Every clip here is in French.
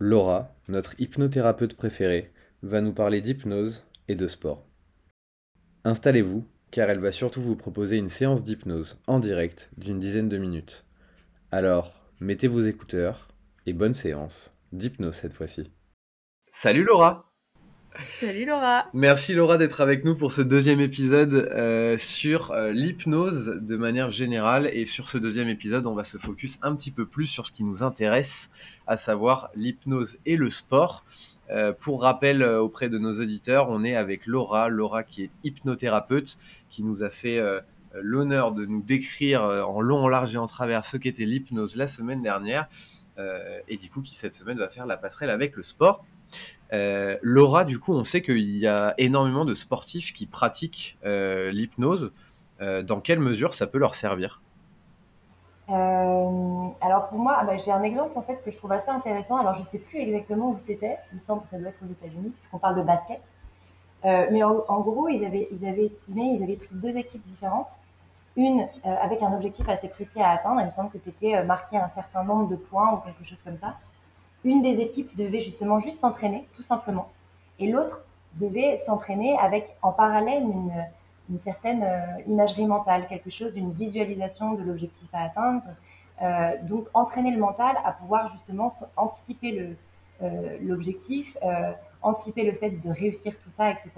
Laura, notre hypnothérapeute préférée, va nous parler d'hypnose et de sport. Installez-vous, car elle va surtout vous proposer une séance d'hypnose en direct d'une dizaine de minutes. Alors, mettez vos écouteurs et bonne séance d'hypnose cette fois-ci. Salut Laura Salut Laura Merci Laura d'être avec nous pour ce deuxième épisode euh, sur euh, l'hypnose de manière générale. Et sur ce deuxième épisode, on va se focus un petit peu plus sur ce qui nous intéresse, à savoir l'hypnose et le sport. Euh, pour rappel auprès de nos auditeurs, on est avec Laura, Laura qui est hypnothérapeute, qui nous a fait l'honneur de nous décrire en long, en large et en travers ce qu'était l'hypnose la semaine dernière. et du coup, qui cette semaine va faire la passerelle avec le sport. Euh, Laura, du coup, on sait qu'il y a énormément de sportifs qui pratiquent euh, l'hypnose. Euh, dans quelle mesure ça peut leur servir? Alors pour moi, ah bah, j'ai un exemple en fait que je trouve assez intéressant. Alors je sais plus exactement où c'était. Il me semble que ça doit être aux États-Unis puisqu'on parle de basket. mais en, gros, ils avaient, ils avaient estimé, ils avaient pris deux équipes différentes. Une avec un objectif assez précis à atteindre. Il me semble que c'était marquer un certain nombre de points ou quelque chose comme ça une des équipes devait justement juste s'entraîner, tout simplement, et l'autre devait s'entraîner avec en parallèle une, certaine euh, imagerie mentale, quelque chose, une visualisation de l'objectif à atteindre. Euh, donc entraîner le mental à pouvoir justement anticiper euh, l'objectif, anticiper le fait de réussir tout ça, etc.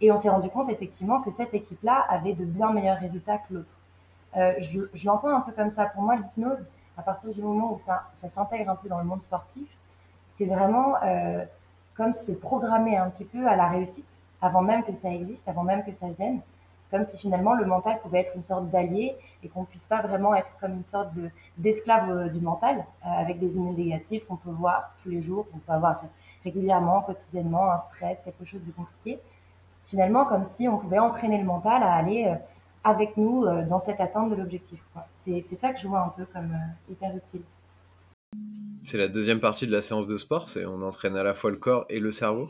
Et on s'est rendu compte effectivement que cette équipe-là avait de bien meilleurs résultats que l'autre. je l'entends un peu comme ça. Pour moi, l'hypnose, à partir du moment où ça, ça s'intègre un peu dans le monde sportif, c'est vraiment euh, comme se programmer un petit peu à la réussite avant même que ça existe, avant même que ça vienne, comme si finalement le mental pouvait être une sorte d'allié et qu'on ne puisse pas vraiment être comme une sorte de, d'esclave euh, du mental euh, avec des idées négatives qu'on peut voir tous les jours, qu'on peut avoir régulièrement, quotidiennement, un stress, quelque chose de compliqué. Finalement, comme si on pouvait entraîner le mental à aller avec nous dans cette atteinte de l'objectif. C'est, ça que je vois un peu comme hyper utile. C'est la deuxième partie de la séance de sport, c'est on entraîne à la fois le corps et le cerveau.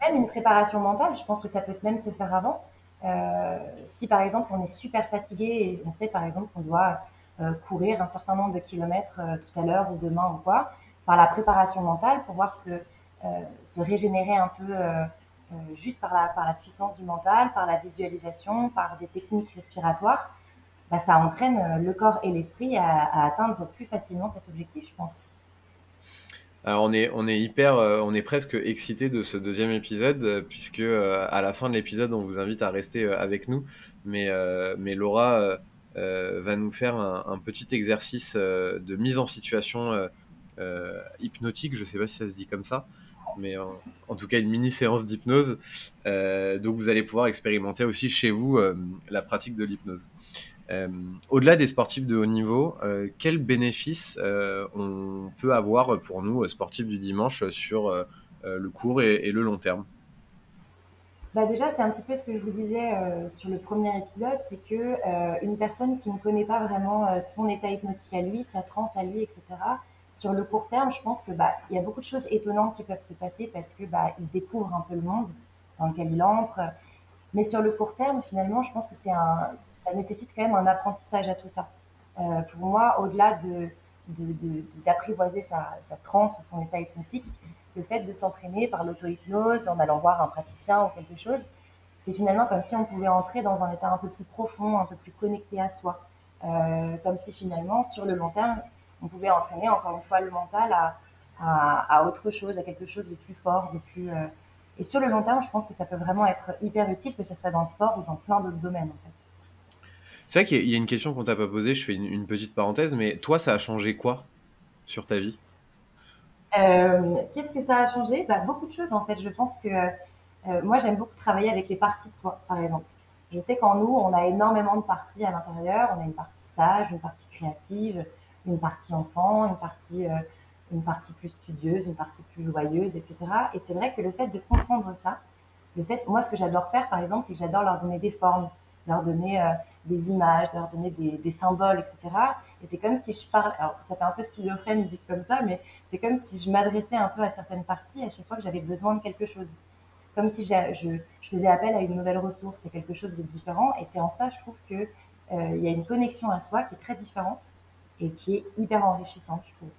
Même une préparation mentale, je pense que ça peut même se faire avant. Euh, si par exemple on est super fatigué et on sait par exemple qu'on doit euh, courir un certain nombre de kilomètres euh, tout à l'heure ou demain ou quoi, par la préparation mentale, pouvoir se, se régénérer un peu juste par la, par la puissance du mental, par la visualisation, par des techniques respiratoires, bah, ça entraîne le corps et l'esprit à, atteindre plus facilement cet objectif, je pense. Alors on est, hyper, euh, on presque excité de ce deuxième épisode euh, puisque euh, à la fin de l'épisode on vous invite à rester avec nous, mais, mais Laura va nous faire un, petit exercice de mise en situation hypnotique, je ne sais pas si ça se dit comme ça, mais en, tout cas une mini séance d'hypnose. donc vous allez pouvoir expérimenter aussi chez vous la pratique de l'hypnose. Euh, au-delà des sportifs de haut niveau, euh, quels bénéfices euh, on peut avoir pour nous, sportifs du dimanche, sur le court et, le long terme? Bah déjà, c'est un petit peu ce que je vous disais sur le premier épisode, c'est que une personne qui ne connaît pas vraiment son état hypnotique à lui, sa transe à lui, etc. Sur le court terme, je pense que bah y a beaucoup de choses étonnantes qui peuvent se passer parce que bah il découvre un peu le monde dans lequel il entre. Mais sur le court terme, finalement, je pense que c'est un ça nécessite quand même un apprentissage à tout ça. Euh, pour moi, au-delà de, d'apprivoiser sa, sa transe ou son état hypnotique, le fait de s'entraîner par l'auto-hypnose, en allant voir un praticien ou quelque chose, c'est finalement comme si on pouvait entrer dans un état un peu plus profond, un peu plus connecté à soi. Euh, comme si finalement, sur le long terme, on pouvait entraîner encore une fois le mental à, à, autre chose, à quelque chose de plus fort, de plus. Euh, et sur le long terme, je pense que ça peut vraiment être hyper utile, que ce soit dans le sport ou dans plein d'autres domaines. En fait. C'est vrai qu'il y a une question qu'on t'a pas posée, je fais une, petite parenthèse, mais toi, ça a changé quoi sur ta vie? Euh, Qu'est-ce que ça a changé? Bah, Beaucoup de choses en fait. Je pense que euh, moi, j'aime beaucoup travailler avec les parties de soi, par exemple. Je sais qu'en nous, on a énormément de parties à l'intérieur. On a une partie sage, une partie créative, une partie enfant, une partie une partie plus studieuse, une partie plus joyeuse, etc. Et c'est vrai que le fait de comprendre ça, le fait, moi, ce que j'adore faire, par exemple, c'est que j'adore leur donner des formes, leur donner euh, des images, leur donner des, symboles, etc. Et c'est comme si je parle, alors ça fait un peu schizophrène dit comme ça, mais c'est comme si je m'adressais un peu à certaines parties à chaque fois que j'avais besoin de quelque chose. Comme si je, je, faisais appel à une nouvelle ressource, c'est quelque chose de différent. Et c'est en ça, je trouve que euh, il y a une connexion à soi qui est très différente et qui est hyper enrichissante, je trouve.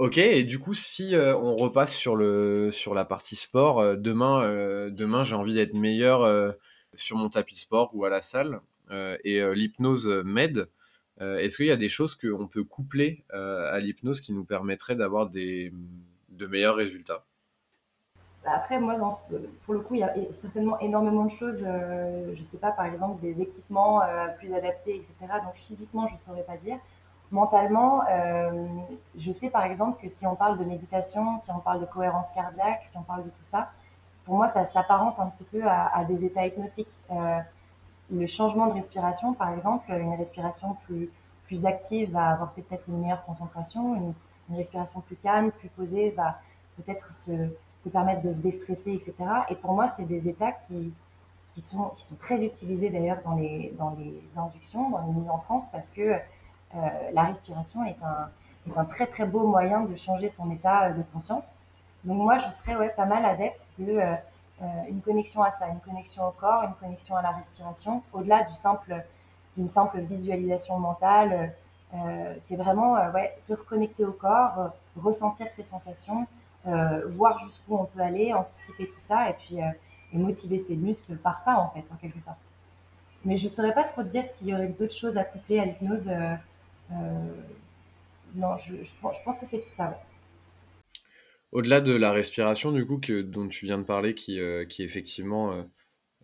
Ok, et du coup, si euh, on repasse sur, le, sur la partie sport, euh, demain, euh, demain j'ai envie d'être meilleur sur mon tapis sport ou à la salle, et l'hypnose m'aide. Est-ce qu'il y a des choses qu'on peut coupler à l'hypnose qui nous permettraient d'avoir des, de meilleurs résultats? Bah, Après, moi, pour le coup, il y a certainement énormément de choses. je ne sais pas, par exemple, des équipements plus adaptés, etc. Donc physiquement, je ne saurais pas dire mentalement, euh, je sais par exemple que si on parle de méditation, si on parle de cohérence cardiaque, si on parle de tout ça, pour moi, ça s'apparente un petit peu à, des états hypnotiques. Euh, le changement de respiration, par exemple, une respiration plus, active va avoir peut-être une meilleure concentration, une, respiration plus calme, plus posée va peut-être se, permettre de se déstresser, etc. Et pour moi, c'est des états qui, sont, très utilisés d'ailleurs dans les, dans les inductions, dans les mises en transe, parce que la respiration est un, très très beau moyen de changer son état de conscience. Donc moi, je serais pas mal adepte de euh, euh, une connexion à ça, une connexion au corps, une connexion à la respiration, au-delà du simple, d'une simple visualisation mentale. Euh, c'est vraiment se reconnecter au corps, ressentir ses sensations, voir jusqu'où on peut aller, anticiper tout ça et puis motiver ses muscles par ça en fait, en quelque sorte. Mais je ne saurais pas trop dire s'il y aurait d'autres choses à coupler à l'hypnose. Euh, non, je, pense que c'est tout ça. Au-delà de la respiration, du coup, dont tu viens de parler, qui, euh, effectivement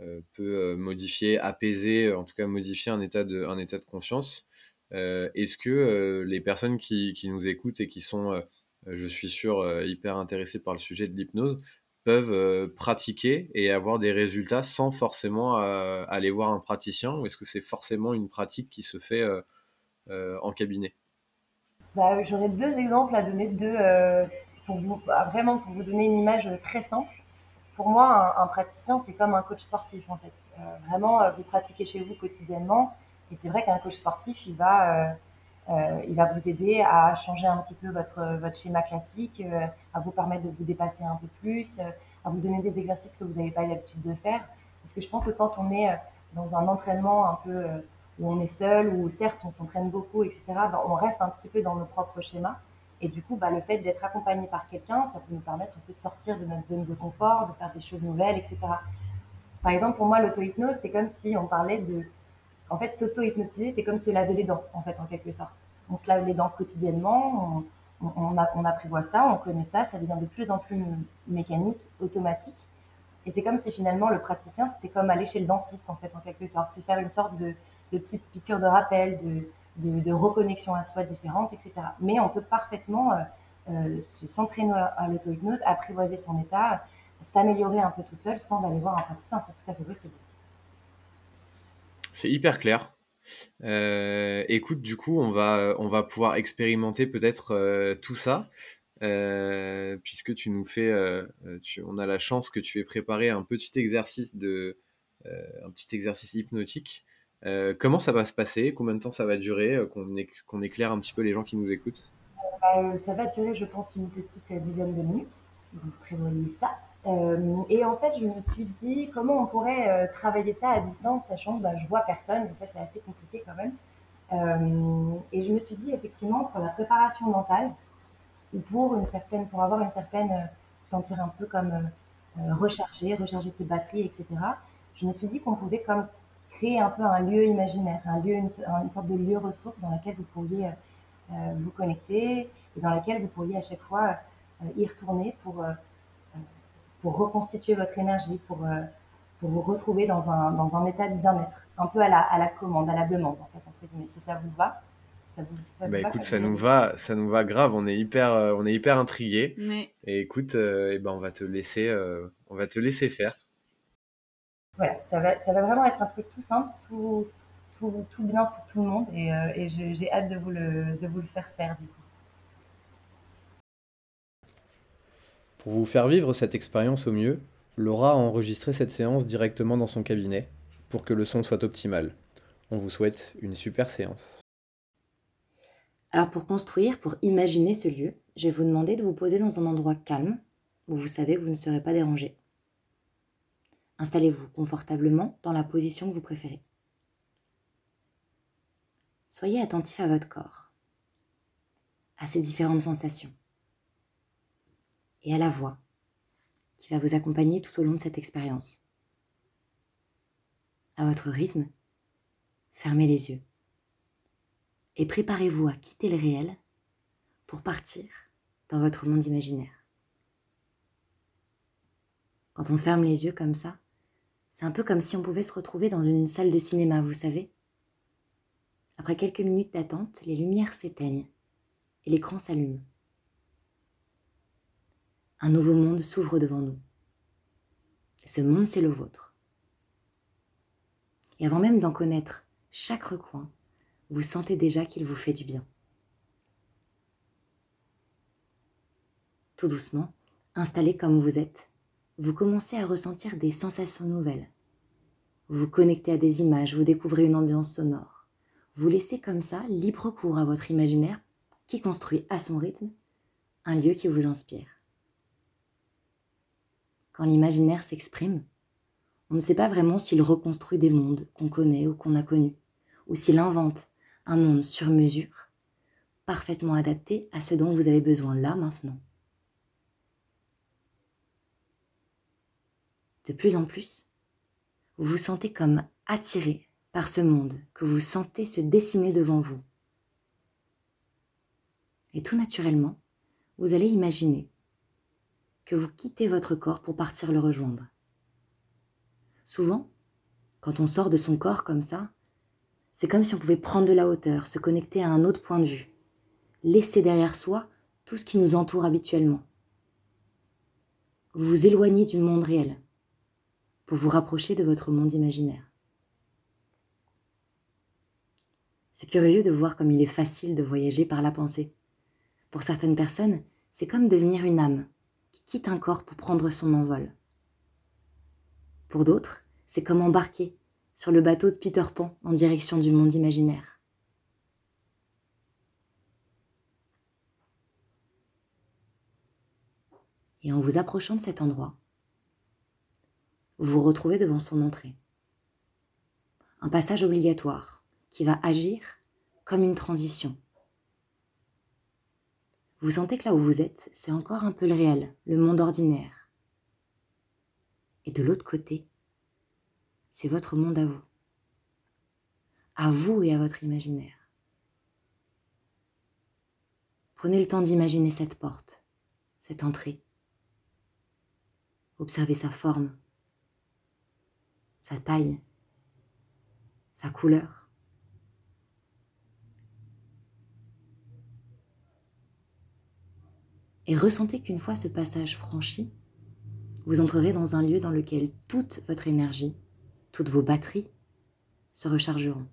euh, peut modifier, apaiser, en tout cas modifier un état de, conscience, est-ce que les personnes qui, nous écoutent et qui sont, je suis sûr, hyper intéressées par le sujet de l'hypnose, peuvent pratiquer et avoir des résultats sans forcément aller voir un praticien Ou est-ce que c'est forcément une pratique qui se fait en cabinet bah, J'aurais deux exemples à donner, deux, euh, pour vous, bah, vraiment pour vous donner une image très simple. Pour moi, un, praticien, c'est comme un coach sportif en fait. Euh, vraiment, vous pratiquez chez vous quotidiennement. Et c'est vrai qu'un coach sportif, il va, il va vous aider à changer un petit peu votre, votre schéma classique, à vous permettre de vous dépasser un peu plus, à vous donner des exercices que vous n'avez pas l'habitude de faire. Parce que je pense que quand on est dans un entraînement un peu où on est seul, où certes on s'entraîne beaucoup, etc., ben, on reste un petit peu dans nos propres schémas. Et du coup, bah, le fait d'être accompagné par quelqu'un, ça peut nous permettre un peu de sortir de notre zone de confort, de faire des choses nouvelles, etc. Par exemple, pour moi, l'auto-hypnose, c'est comme si on parlait de... En fait, s'auto-hypnotiser, c'est comme se laver les dents, en fait, en quelque sorte. On se lave les dents quotidiennement, on, on, ça, on connaît ça, ça devient de plus en plus mécanique, automatique. Et c'est comme si finalement le praticien, c'était comme aller chez le dentiste, en fait, en quelque sorte. C'est faire une sorte de, de petites piqûres de rappel, de, de, reconnexion à soi différente, etc. Mais on peut parfaitement euh, euh, se s'entraîner à l'auto-hypnose, apprivoiser son état, s'améliorer un peu tout seul sans aller voir un praticien. C'est tout à fait possible. C'est hyper clair. Euh, écoute, du coup, on va, on va pouvoir expérimenter peut-être tout ça. puisque tu nous fais, on a la chance que tu aies préparé un petit exercice de, un petit exercice hypnotique euh, comment ça va se passer? Combien de temps ça va durer euh, Qu'on éclaire un petit peu les gens qui nous écoutent? Euh, Ça va durer, je pense, une petite dizaine de minutes. Vous prévoyez ça. et en fait, je me suis dit comment on pourrait travailler ça à distance, sachant que bah, je vois personne, et ça c'est assez compliqué quand même. et je me suis dit effectivement pour la préparation mentale, ou pour une certaine, pour avoir une certaine, se sentir un peu comme recharger, recharger ses batteries, etc. Je me suis dit qu'on pouvait comme créer un peu un lieu imaginaire, un lieu, une, sorte de lieu ressource dans lequel vous pourriez euh, vous connecter et dans lequel vous pourriez à chaque fois euh, y retourner pour, euh, pour reconstituer votre énergie, pour, pour vous retrouver dans un, dans un état de bien-être, un peu à la, à la commande, à la demande en fait, entre guillemets, si ça vous va. Ça vous, ça bah écoute, ça nous va, ça nous va grave. On est hyper, on est hyper intrigués. Et écoute, et eh ben on va te laisser, on va te laisser faire voilà, ça va, ça va vraiment être un truc tout simple, tout, tout, tout bien pour tout le monde et, euh, et j'ai hâte de vous, le, de vous le faire faire du coup. Pour vous faire vivre cette expérience au mieux, Laura a enregistré cette séance directement dans son cabinet pour que le son soit optimal. On vous souhaite une super séance. Alors pour construire, pour imaginer ce lieu, je vais vous demander de vous poser dans un endroit calme où vous savez que vous ne serez pas dérangé. Installez-vous confortablement dans la position que vous préférez. Soyez attentif à votre corps, à ses différentes sensations et à la voix qui va vous accompagner tout au long de cette expérience. À votre rythme, fermez les yeux et préparez-vous à quitter le réel pour partir dans votre monde imaginaire. Quand on ferme les yeux comme ça, c'est un peu comme si on pouvait se retrouver dans une salle de cinéma, vous savez. Après quelques minutes d'attente, les lumières s'éteignent et l'écran s'allume un nouveau monde s'ouvre devant nous. ce monde, c'est le vôtre. Et avant même d'en connaître chaque recoin, vous sentez déjà qu'il vous fait du bien. Tout doucement, installé comme vous êtes, vous commencez à ressentir des sensations nouvelles. Vous connectez à des images, vous découvrez une ambiance sonore. Vous laissez comme ça libre cours à votre imaginaire qui construit à son rythme un lieu qui vous inspire quand l'imaginaire s'exprime, on ne sait pas vraiment s'il reconstruit des mondes qu'on connaît ou qu'on a connus, ou s'il invente un monde sur mesure, parfaitement adapté à ce dont vous avez besoin là maintenant. De plus en plus, vous vous sentez comme attiré par ce monde que vous sentez se dessiner devant vous. Et tout naturellement, vous allez imaginer que vous quittez votre corps pour partir le rejoindre. Souvent, quand on sort de son corps comme ça, c'est comme si on pouvait prendre de la hauteur, se connecter à un autre point de vue, laisser derrière soi tout ce qui nous entoure habituellement. Vous vous éloignez du monde réel pour vous rapprocher de votre monde imaginaire. C'est curieux de voir comme il est facile de voyager par la pensée. Pour certaines personnes, c'est comme devenir une âme qui quitte un corps pour prendre son envol. Pour d'autres, c'est comme embarquer sur le bateau de Peter Pan en direction du monde imaginaire. Et en vous approchant de cet endroit, vous vous retrouvez devant son entrée. Un passage obligatoire qui va agir comme une transition vous sentez que là où vous êtes, c'est encore un peu le réel, le monde ordinaire. Et de l'autre côté, c'est votre monde à vous. À vous et à votre imaginaire. Prenez le temps d'imaginer cette porte, cette entrée. Observez sa forme, sa taille, sa couleur. et ressentez qu'une fois ce passage franchi, vous entrerez dans un lieu dans lequel toute votre énergie, toutes vos batteries se rechargeront.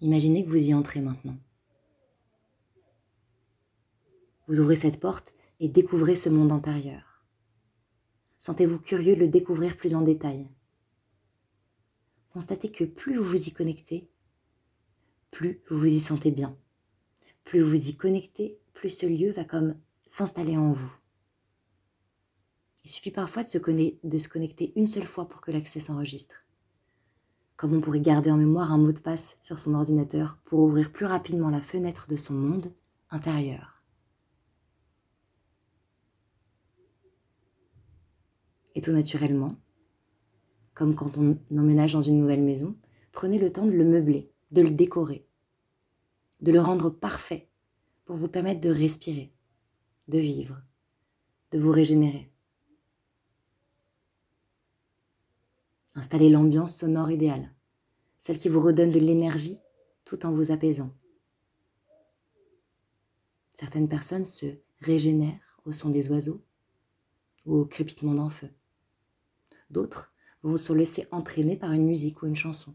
Imaginez que vous y entrez maintenant. Vous ouvrez cette porte et découvrez ce monde intérieur. Sentez-vous curieux de le découvrir plus en détail. Constatez que plus vous vous y connectez, plus vous vous y sentez bien. Plus vous y connectez, plus ce lieu va comme s'installer en vous. Il suffit parfois de se, de se connecter une seule fois pour que l'accès s'enregistre. Comme on pourrait garder en mémoire un mot de passe sur son ordinateur pour ouvrir plus rapidement la fenêtre de son monde intérieur. Et tout naturellement, comme quand on emménage dans une nouvelle maison, prenez le temps de le meubler, de le décorer, de le rendre parfait pour vous permettre de respirer, de vivre, de vous régénérer. Installez l'ambiance sonore idéale, celle qui vous redonne de l'énergie tout en vous apaisant. Certaines personnes se régénèrent au son des oiseaux ou au crépitement d'un feu. D'autres vont se laisser entraîner par une musique ou une chanson.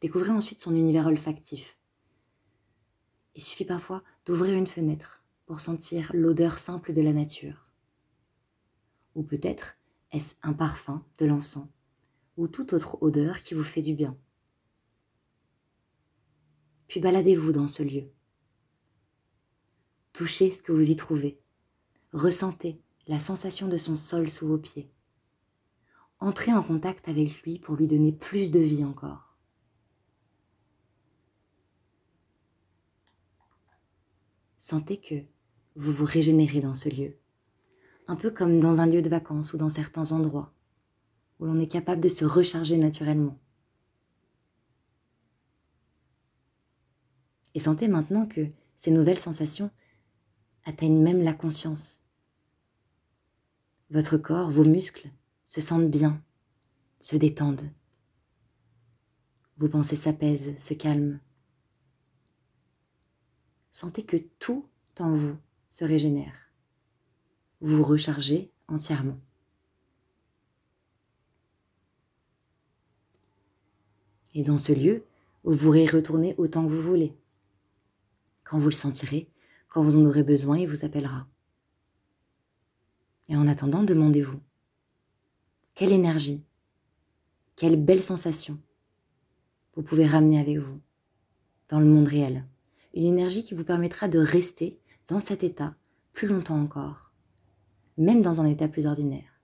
Découvrez ensuite son univers olfactif. Il suffit parfois d'ouvrir une fenêtre pour sentir l'odeur simple de la nature. Ou peut-être est-ce un parfum, de l'encens, ou toute autre odeur qui vous fait du bien. Puis baladez-vous dans ce lieu. Touchez ce que vous y trouvez. Ressentez la sensation de son sol sous vos pieds. Entrez en contact avec lui pour lui donner plus de vie encore. Sentez que vous vous régénérez dans ce lieu, un peu comme dans un lieu de vacances ou dans certains endroits où l'on est capable de se recharger naturellement. Et sentez maintenant que ces nouvelles sensations atteignent même la conscience. Votre corps, vos muscles se sentent bien, se détendent. Vos pensées s'apaisent, se calment. Sentez que tout en vous se régénère. Vous vous rechargez entièrement. Et dans ce lieu, vous pourrez retourner autant que vous voulez. Quand vous le sentirez, quand vous en aurez besoin, il vous appellera. Et en attendant, demandez-vous, quelle énergie, quelle belle sensation vous pouvez ramener avec vous dans le monde réel. Une énergie qui vous permettra de rester dans cet état plus longtemps encore, même dans un état plus ordinaire.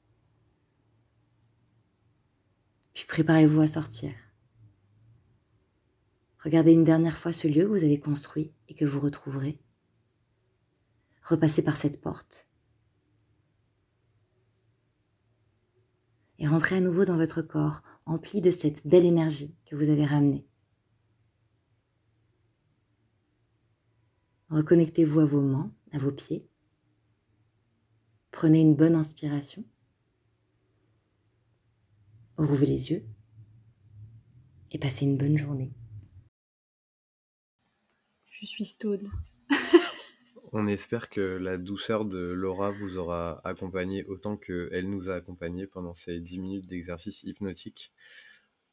Puis préparez-vous à sortir. Regardez une dernière fois ce lieu que vous avez construit et que vous retrouverez. Repassez par cette porte et rentrez à nouveau dans votre corps, empli de cette belle énergie que vous avez ramenée. Reconnectez-vous à vos mains, à vos pieds. Prenez une bonne inspiration. Rouvrez les yeux et passez une bonne journée. Je suis stone. On espère que la douceur de Laura vous aura accompagné autant qu'elle nous a accompagnés pendant ces 10 minutes d'exercice hypnotique.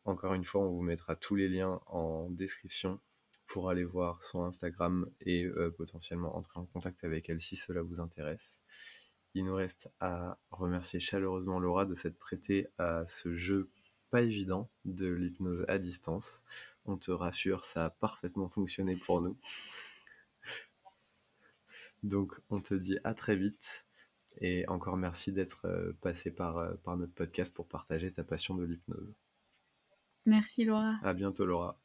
Encore une fois, on vous mettra tous les liens en description pour aller voir son Instagram et euh, potentiellement entrer en contact avec elle si cela vous intéresse. Il nous reste à remercier chaleureusement Laura de s'être prêtée à ce jeu pas évident de l'hypnose à distance. On te rassure, ça a parfaitement fonctionné pour nous. Donc on te dit à très vite et encore merci d'être euh, passé par, euh, par notre podcast pour partager ta passion de l'hypnose. Merci Laura. À bientôt Laura.